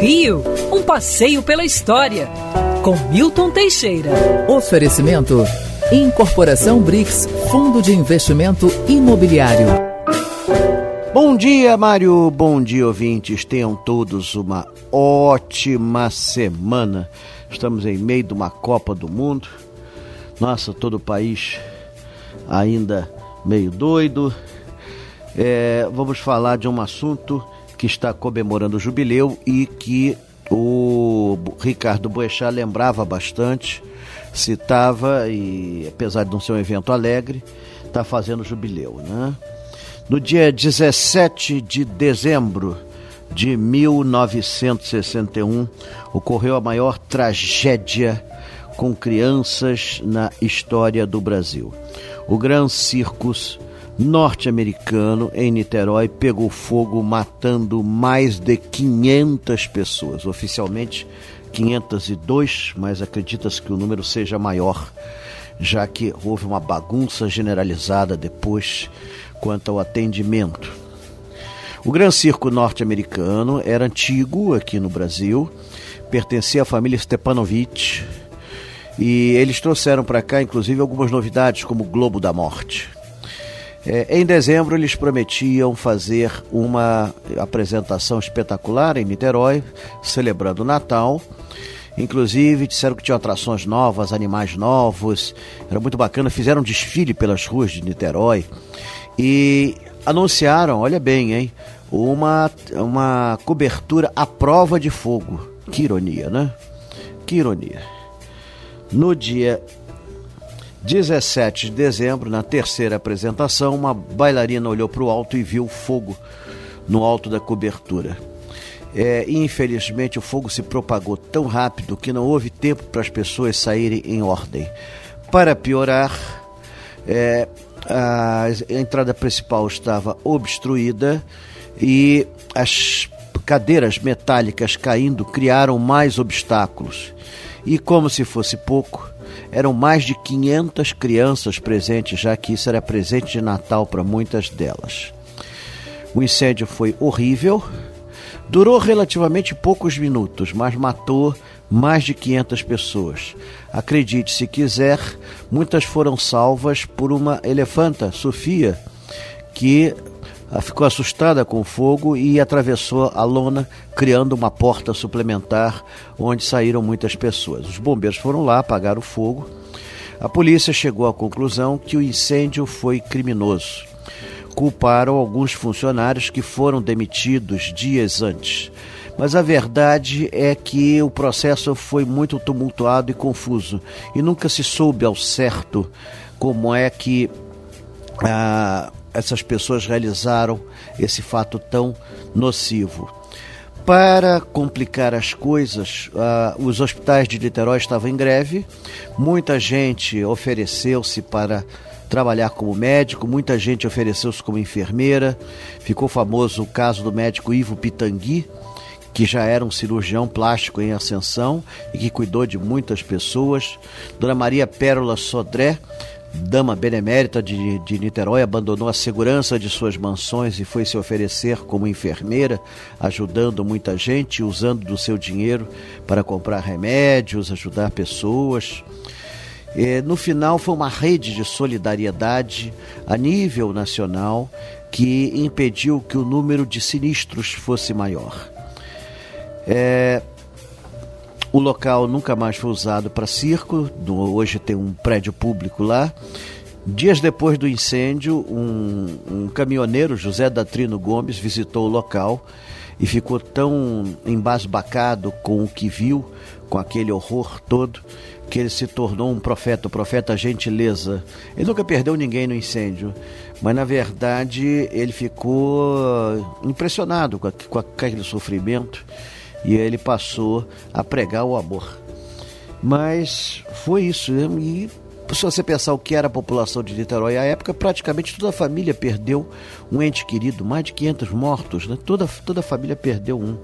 Rio, um passeio pela história, com Milton Teixeira. Oferecimento: Incorporação BRICS, Fundo de Investimento Imobiliário. Bom dia, Mário. Bom dia, ouvintes. Tenham todos uma ótima semana. Estamos em meio de uma Copa do Mundo. Nossa, todo o país ainda meio doido. É, vamos falar de um assunto que está comemorando o jubileu e que o Ricardo Boechat lembrava bastante, citava e apesar de não ser um evento alegre, está fazendo jubileu, né? No dia 17 de dezembro de 1961, ocorreu a maior tragédia com crianças na história do Brasil. O Gran Circus norte-americano em Niterói pegou fogo, matando mais de 500 pessoas. Oficialmente 502, mas acredita-se que o número seja maior, já que houve uma bagunça generalizada depois quanto ao atendimento. O Gran Circo norte-americano era antigo aqui no Brasil, pertencia à família Stepanovich e eles trouxeram para cá, inclusive, algumas novidades, como o Globo da Morte. É, em dezembro, eles prometiam fazer uma apresentação espetacular em Niterói, celebrando o Natal. Inclusive, disseram que tinham atrações novas, animais novos, era muito bacana. Fizeram um desfile pelas ruas de Niterói e anunciaram, olha bem, hein, uma, uma cobertura à prova de fogo. Que ironia, né? Que ironia. No dia 17 de dezembro, na terceira apresentação, uma bailarina olhou para o alto e viu fogo no alto da cobertura. É, infelizmente, o fogo se propagou tão rápido que não houve tempo para as pessoas saírem em ordem. Para piorar, é, a entrada principal estava obstruída e as cadeiras metálicas caindo criaram mais obstáculos. E como se fosse pouco, eram mais de 500 crianças presentes, já que isso era presente de Natal para muitas delas. O incêndio foi horrível, durou relativamente poucos minutos, mas matou mais de 500 pessoas. Acredite se quiser, muitas foram salvas por uma elefanta, Sofia, que ficou assustada com o fogo e atravessou a lona, criando uma porta suplementar onde saíram muitas pessoas. Os bombeiros foram lá apagar o fogo. A polícia chegou à conclusão que o incêndio foi criminoso. Culparam alguns funcionários que foram demitidos dias antes. Mas a verdade é que o processo foi muito tumultuado e confuso e nunca se soube ao certo como é que ah, essas pessoas realizaram esse fato tão nocivo. Para complicar as coisas, uh, os hospitais de Niterói estavam em greve, muita gente ofereceu-se para trabalhar como médico, muita gente ofereceu-se como enfermeira. Ficou famoso o caso do médico Ivo Pitangui, que já era um cirurgião plástico em ascensão e que cuidou de muitas pessoas. Dona Maria Pérola Sodré dama benemérita de, de Niterói abandonou a segurança de suas mansões e foi se oferecer como enfermeira, ajudando muita gente, usando do seu dinheiro para comprar remédios, ajudar pessoas. E, no final, foi uma rede de solidariedade a nível nacional que impediu que o número de sinistros fosse maior. É, o local nunca mais foi usado para circo, hoje tem um prédio público lá. Dias depois do incêndio, um, um caminhoneiro, José Datrino Gomes, visitou o local e ficou tão embasbacado com o que viu, com aquele horror todo, que ele se tornou um profeta, o profeta gentileza. Ele nunca perdeu ninguém no incêndio, mas na verdade ele ficou impressionado com aquele sofrimento e ele passou a pregar o amor. Mas foi isso, e se você pensar o que era a população de Niterói à época, praticamente toda a família perdeu um ente querido, mais de 500 mortos, né? toda, toda a família perdeu um,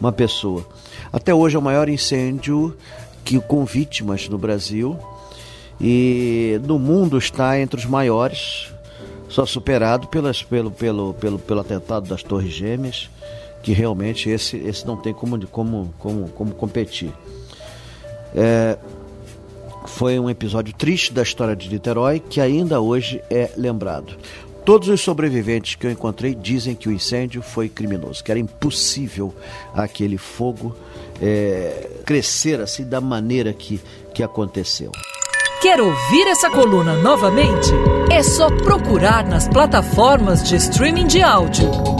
uma pessoa. Até hoje é o maior incêndio que com vítimas no Brasil e no mundo está entre os maiores, só superado pelas, pelo, pelo, pelo, pelo atentado das Torres Gêmeas que realmente esse, esse não tem como, como, como, como competir. É, foi um episódio triste da história de Niterói que ainda hoje é lembrado. Todos os sobreviventes que eu encontrei dizem que o incêndio foi criminoso, que era impossível aquele fogo é, crescer assim da maneira que, que aconteceu. Quer ouvir essa coluna novamente? É só procurar nas plataformas de streaming de áudio.